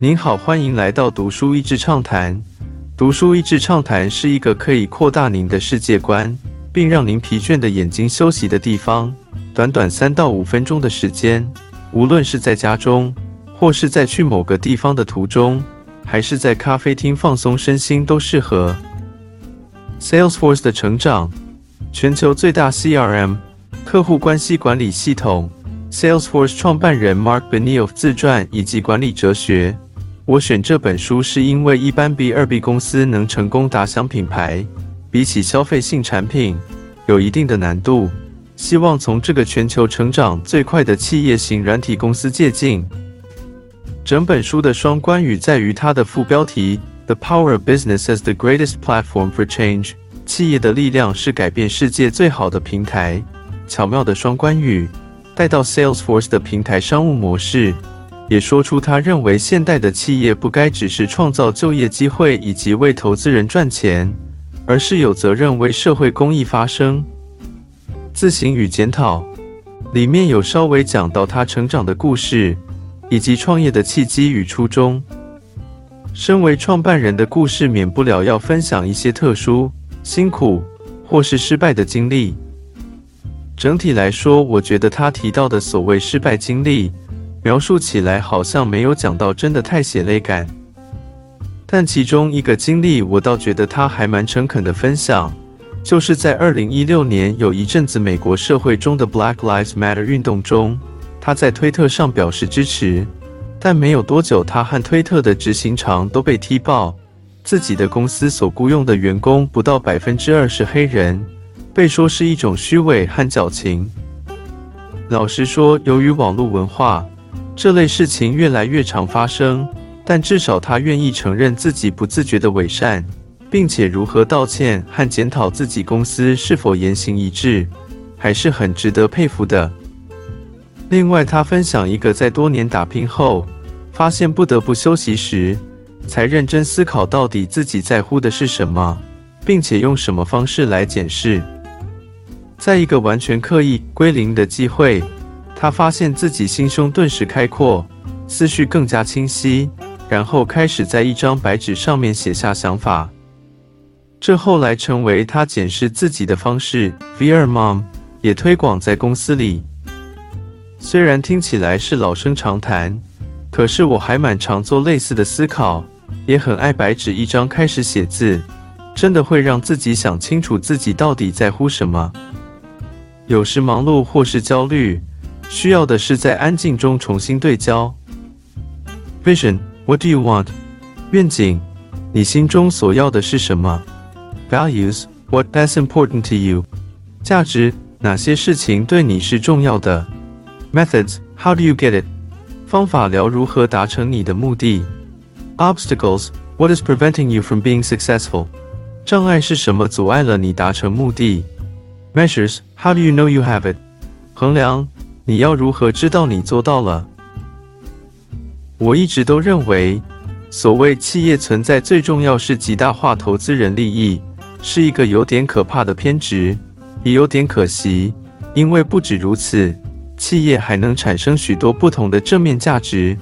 您好，欢迎来到读书益智畅谈。读书益智畅谈是一个可以扩大您的世界观，并让您疲倦的眼睛休息的地方。短短三到五分钟的时间，无论是在家中，或是在去某个地方的途中，还是在咖啡厅放松身心，都适合。Salesforce 的成长，全球最大 CRM 客户关系管理系统。Salesforce 创办人 Mark Benioff 自传以及管理哲学。我选这本书是因为一般 B 二 B 公司能成功打响品牌，比起消费性产品有一定的难度。希望从这个全球成长最快的企业型软体公司借鉴。整本书的双关语在于它的副标题 “The Power of Business as the Greatest Platform for Change”，企业的力量是改变世界最好的平台。巧妙的双关语。带到 Salesforce 的平台商务模式，也说出他认为现代的企业不该只是创造就业机会以及为投资人赚钱，而是有责任为社会公益发声。自省与检讨里面有稍微讲到他成长的故事，以及创业的契机与初衷。身为创办人的故事，免不了要分享一些特殊、辛苦或是失败的经历。整体来说，我觉得他提到的所谓失败经历，描述起来好像没有讲到真的太血泪感。但其中一个经历，我倒觉得他还蛮诚恳的分享，就是在二零一六年有一阵子美国社会中的 Black Lives Matter 运动中，他在推特上表示支持，但没有多久，他和推特的执行长都被踢爆，自己的公司所雇佣的员工不到百分之二是黑人。被说是一种虚伪和矫情。老实说，由于网络文化，这类事情越来越常发生。但至少他愿意承认自己不自觉的伪善，并且如何道歉和检讨自己公司是否言行一致，还是很值得佩服的。另外，他分享一个在多年打拼后，发现不得不休息时，才认真思考到底自己在乎的是什么，并且用什么方式来检视。在一个完全刻意归零的机会，他发现自己心胸顿时开阔，思绪更加清晰，然后开始在一张白纸上面写下想法。这后来成为他检视自己的方式。，VR mom 也推广在公司里。虽然听起来是老生常谈，可是我还蛮常做类似的思考，也很爱白纸一张开始写字，真的会让自己想清楚自己到底在乎什么。有时忙碌或是焦虑，需要的是在安静中重新对焦。Vision，What do you want？愿景，你心中所要的是什么？Values，What is important to you？价值，哪些事情对你是重要的？Methods，How do you get it？方法聊如何达成你的目的？Obstacles，What is preventing you from being successful？障碍是什么阻碍了你达成目的？Measures, how do you know you have it? 衡量， 你要如何知道你做到了？我一直都认为，所谓企业存在最重要是极大化投资人利益，是一个有点可怕的偏执，也有点可惜，因为不止如此，企业还能产生许多不同的正面价值。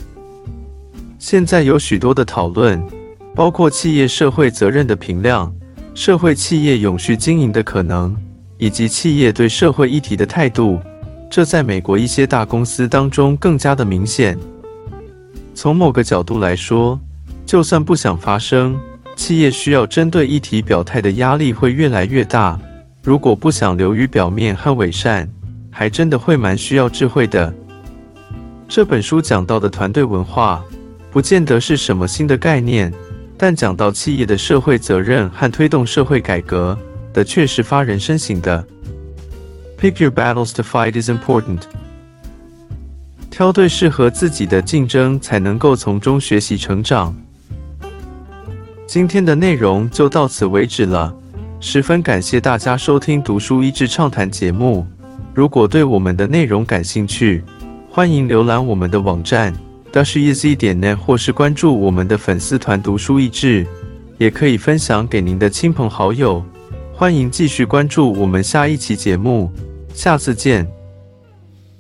现在有许多的讨论，包括企业社会责任的评量、社会企业永续经营的可能。以及企业对社会议题的态度，这在美国一些大公司当中更加的明显。从某个角度来说，就算不想发生，企业需要针对议题表态的压力会越来越大。如果不想流于表面和伪善，还真的会蛮需要智慧的。这本书讲到的团队文化，不见得是什么新的概念，但讲到企业的社会责任和推动社会改革。的确是发人深省的。Pick your battles to fight is important。挑对适合自己的竞争，才能够从中学习成长。今天的内容就到此为止了，十分感谢大家收听读书益智畅谈节目。如果对我们的内容感兴趣，欢迎浏览我们的网站 dasheasy 点 net，或是关注我们的粉丝团读书益智，也可以分享给您的亲朋好友。欢迎继续关注我们下一期节目，下次见。